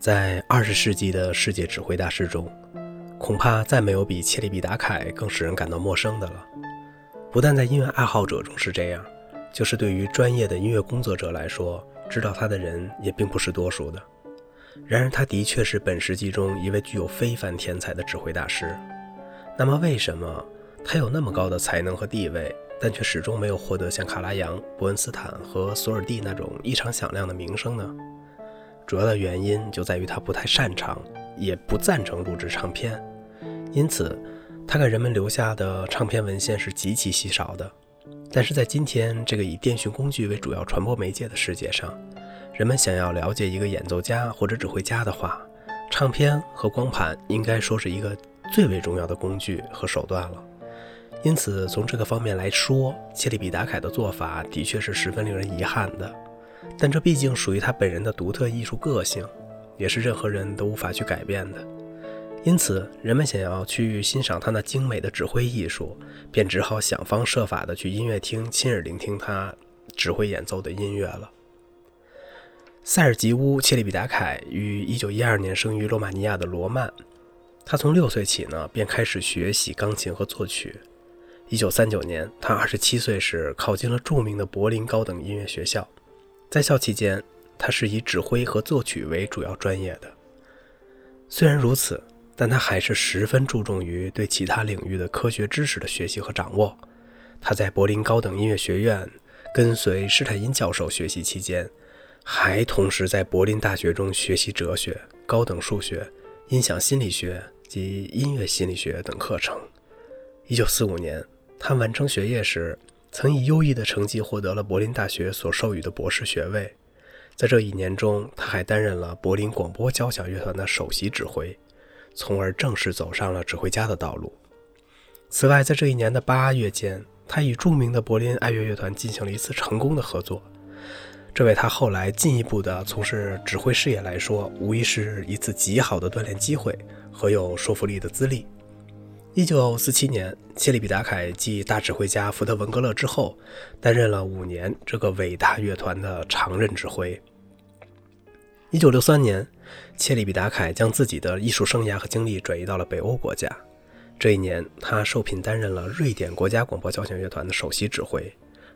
在二十世纪的世界指挥大师中，恐怕再没有比切利比达凯更使人感到陌生的了。不但在音乐爱好者中是这样，就是对于专业的音乐工作者来说，知道他的人也并不是多数的。然而，他的确是本世纪中一位具有非凡天才的指挥大师。那么，为什么他有那么高的才能和地位，但却始终没有获得像卡拉扬、伯恩斯坦和索尔蒂那种异常响亮的名声呢？主要的原因就在于他不太擅长，也不赞成录制唱片，因此他给人们留下的唱片文献是极其稀少的。但是在今天这个以电讯工具为主要传播媒介的世界上，人们想要了解一个演奏家或者指挥家的话，唱片和光盘应该说是一个最为重要的工具和手段了。因此，从这个方面来说，切利比达凯的做法的确是十分令人遗憾的。但这毕竟属于他本人的独特艺术个性，也是任何人都无法去改变的。因此，人们想要去欣赏他那精美的指挥艺术，便只好想方设法地去音乐厅亲耳聆听他指挥演奏的音乐了。塞尔吉乌·切利比达凯于1912年生于罗马尼亚的罗曼，他从六岁起呢便开始学习钢琴和作曲。1939年，他27岁时考进了著名的柏林高等音乐学校。在校期间，他是以指挥和作曲为主要专业的。虽然如此，但他还是十分注重于对其他领域的科学知识的学习和掌握。他在柏林高等音乐学院跟随施泰因教授学习期间，还同时在柏林大学中学习哲学、高等数学、音响心理学及音乐心理学等课程。1945年，他完成学业时。曾以优异的成绩获得了柏林大学所授予的博士学位。在这一年中，他还担任了柏林广播交响乐团的首席指挥，从而正式走上了指挥家的道路。此外，在这一年的八月间，他与著名的柏林爱乐乐团进行了一次成功的合作，这为他后来进一步的从事指挥事业来说，无疑是一次极好的锻炼机会和有说服力的资历。一九四七年，切利比达凯继大指挥家福特文格勒之后，担任了五年这个伟大乐团的常任指挥。一九六三年，切利比达凯将自己的艺术生涯和精力转移到了北欧国家。这一年，他受聘担任了瑞典国家广播交响乐团的首席指挥，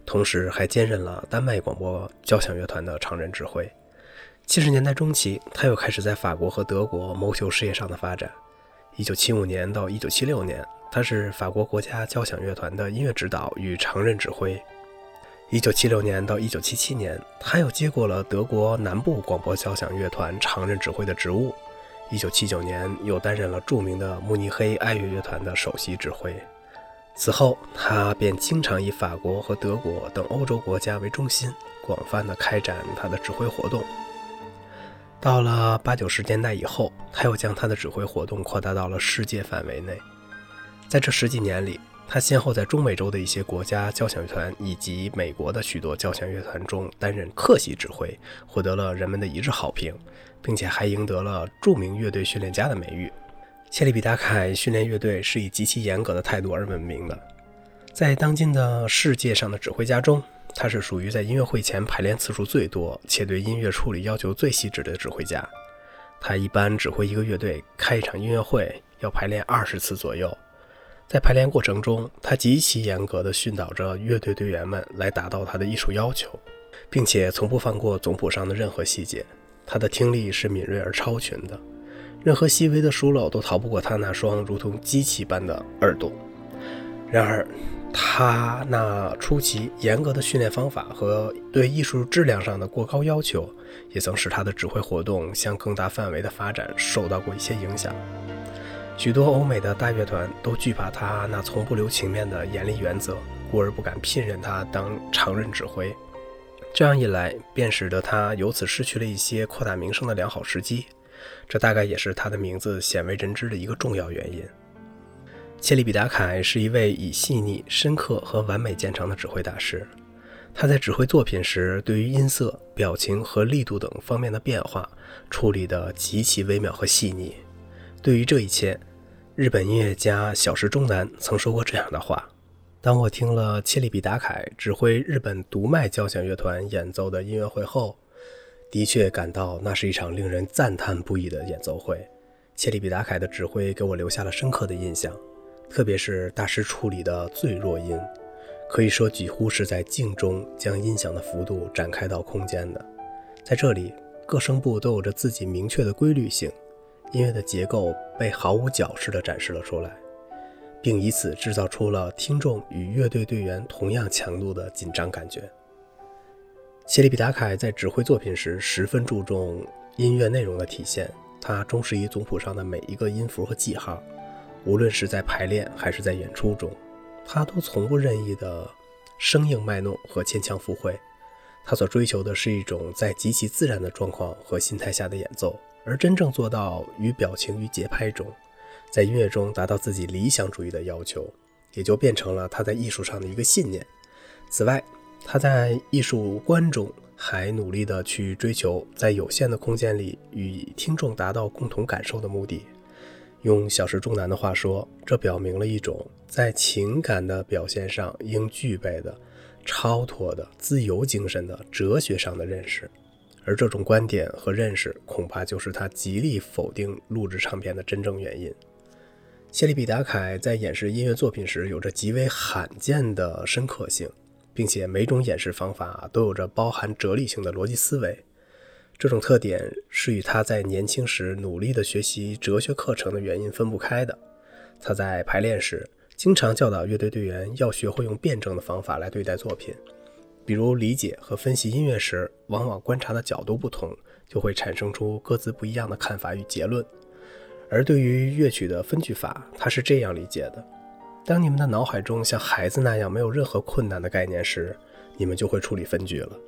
同时还兼任了丹麦广播交响乐团的常任指挥。七十年代中期，他又开始在法国和德国谋求事业上的发展。一九七五年到一九七六年，他是法国国家交响乐团的音乐指导与常任指挥。一九七六年到一九七七年，他又接过了德国南部广播交响乐团常任指挥的职务。一九七九年，又担任了著名的慕尼黑爱乐乐团的首席指挥。此后，他便经常以法国和德国等欧洲国家为中心，广泛的开展他的指挥活动。到了八九十年代以后，他又将他的指挥活动扩大到了世界范围内。在这十几年里，他先后在中美洲的一些国家交响乐团以及美国的许多交响乐团中担任客席指挥，获得了人们的一致好评，并且还赢得了著名乐队训练家的美誉。切利比达凯训练乐队是以极其严格的态度而闻名的。在当今的世界上的指挥家中，他是属于在音乐会前排练次数最多且对音乐处理要求最细致的指挥家。他一般指挥一个乐队开一场音乐会要排练二十次左右。在排练过程中，他极其严格地训导着乐队队员们来达到他的艺术要求，并且从不放过总谱上的任何细节。他的听力是敏锐而超群的，任何细微的疏漏都逃不过他那双如同机器般的耳朵。然而，他那出奇严格的训练方法和对艺术质量上的过高要求，也曾使他的指挥活动向更大范围的发展受到过一些影响。许多欧美的大乐团都惧怕他那从不留情面的严厉原则，故而不敢聘任他当常任指挥。这样一来，便使得他由此失去了一些扩大名声的良好时机。这大概也是他的名字鲜为人知的一个重要原因。切利比达凯是一位以细腻、深刻和完美见长的指挥大师。他在指挥作品时，对于音色、表情和力度等方面的变化处理得极其微妙和细腻。对于这一切，日本音乐家小石忠男曾说过这样的话：“当我听了切利比达凯指挥日本读卖交响乐团演奏的音乐会后，的确感到那是一场令人赞叹不已的演奏会。切利比达凯的指挥给我留下了深刻的印象，特别是大师处理的最弱音，可以说几乎是在静中将音响的幅度展开到空间的。在这里，各声部都有着自己明确的规律性，音乐的结构被毫无矫饰地展示了出来。并以此制造出了听众与乐队队员同样强度的紧张感觉。谢利比达凯在指挥作品时十分注重音乐内容的体现，他忠实于总谱上的每一个音符和记号，无论是在排练还是在演出中，他都从不任意的生硬卖弄和牵强附会。他所追求的是一种在极其自然的状况和心态下的演奏，而真正做到与表情与节拍中。在音乐中达到自己理想主义的要求，也就变成了他在艺术上的一个信念。此外，他在艺术观中还努力地去追求在有限的空间里与听众达到共同感受的目的。用小石重男的话说，这表明了一种在情感的表现上应具备的超脱的自由精神的哲学上的认识。而这种观点和认识，恐怕就是他极力否定录制唱片的真正原因。谢利比达凯在演示音乐作品时有着极为罕见的深刻性，并且每种演示方法都有着包含哲理性的逻辑思维。这种特点是与他在年轻时努力地学习哲学课程的原因分不开的。他在排练时经常教导乐队队员要学会用辩证的方法来对待作品，比如理解和分析音乐时，往往观察的角度不同，就会产生出各自不一样的看法与结论。而对于乐曲的分句法，他是这样理解的：当你们的脑海中像孩子那样没有任何困难的概念时，你们就会处理分句了。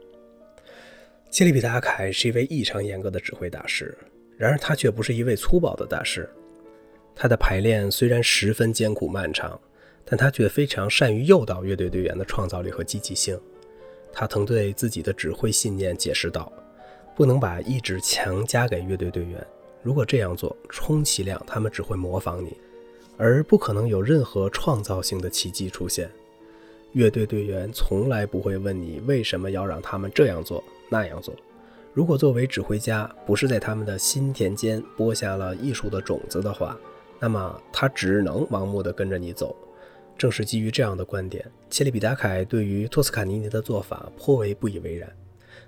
切利比达凯是一位异常严格的指挥大师，然而他却不是一位粗暴的大师。他的排练虽然十分艰苦漫长，但他却非常善于诱导乐队队员的创造力和积极性。他曾对自己的指挥信念解释道：“不能把意志强加给乐队队员。”如果这样做，充其量他们只会模仿你，而不可能有任何创造性的奇迹出现。乐队队员从来不会问你为什么要让他们这样做那样做。如果作为指挥家不是在他们的心田间播下了艺术的种子的话，那么他只能盲目地跟着你走。正是基于这样的观点，切利比达凯对于托斯卡尼尼的做法颇为不以为然。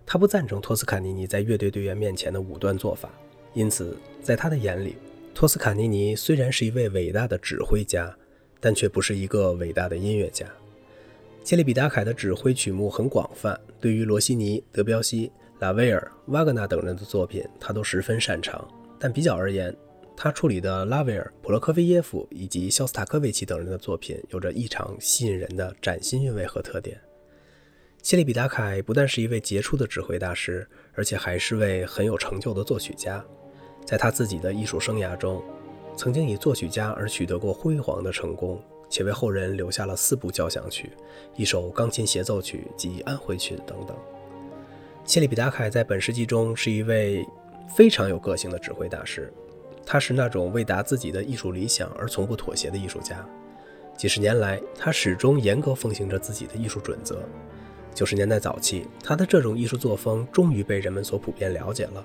他不赞成托斯卡尼尼在乐队队员面前的武断做法。因此，在他的眼里，托斯卡尼尼虽然是一位伟大的指挥家，但却不是一个伟大的音乐家。切利比达凯的指挥曲目很广泛，对于罗西尼、德彪西、拉威尔、瓦格纳等人的作品，他都十分擅长。但比较而言，他处理的拉威尔、普罗科菲耶夫以及肖斯塔科维奇等人的作品，有着异常吸引人的崭新韵味和特点。切利比达凯不但是一位杰出的指挥大师，而且还是位很有成就的作曲家。在他自己的艺术生涯中，曾经以作曲家而取得过辉煌的成功，且为后人留下了四部交响曲、一首钢琴协奏曲及安徽曲等等。切利比达凯在本世纪中是一位非常有个性的指挥大师，他是那种为达自己的艺术理想而从不妥协的艺术家。几十年来，他始终严格奉行着自己的艺术准则。九十年代早期，他的这种艺术作风终于被人们所普遍了解了。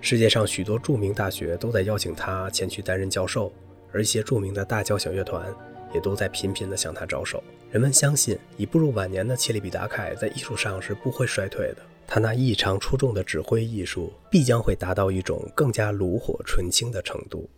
世界上许多著名大学都在邀请他前去担任教授，而一些著名的大交响乐团也都在频频地向他招手。人们相信，已步入晚年的切利比达凯在艺术上是不会衰退的。他那异常出众的指挥艺术必将会达到一种更加炉火纯青的程度。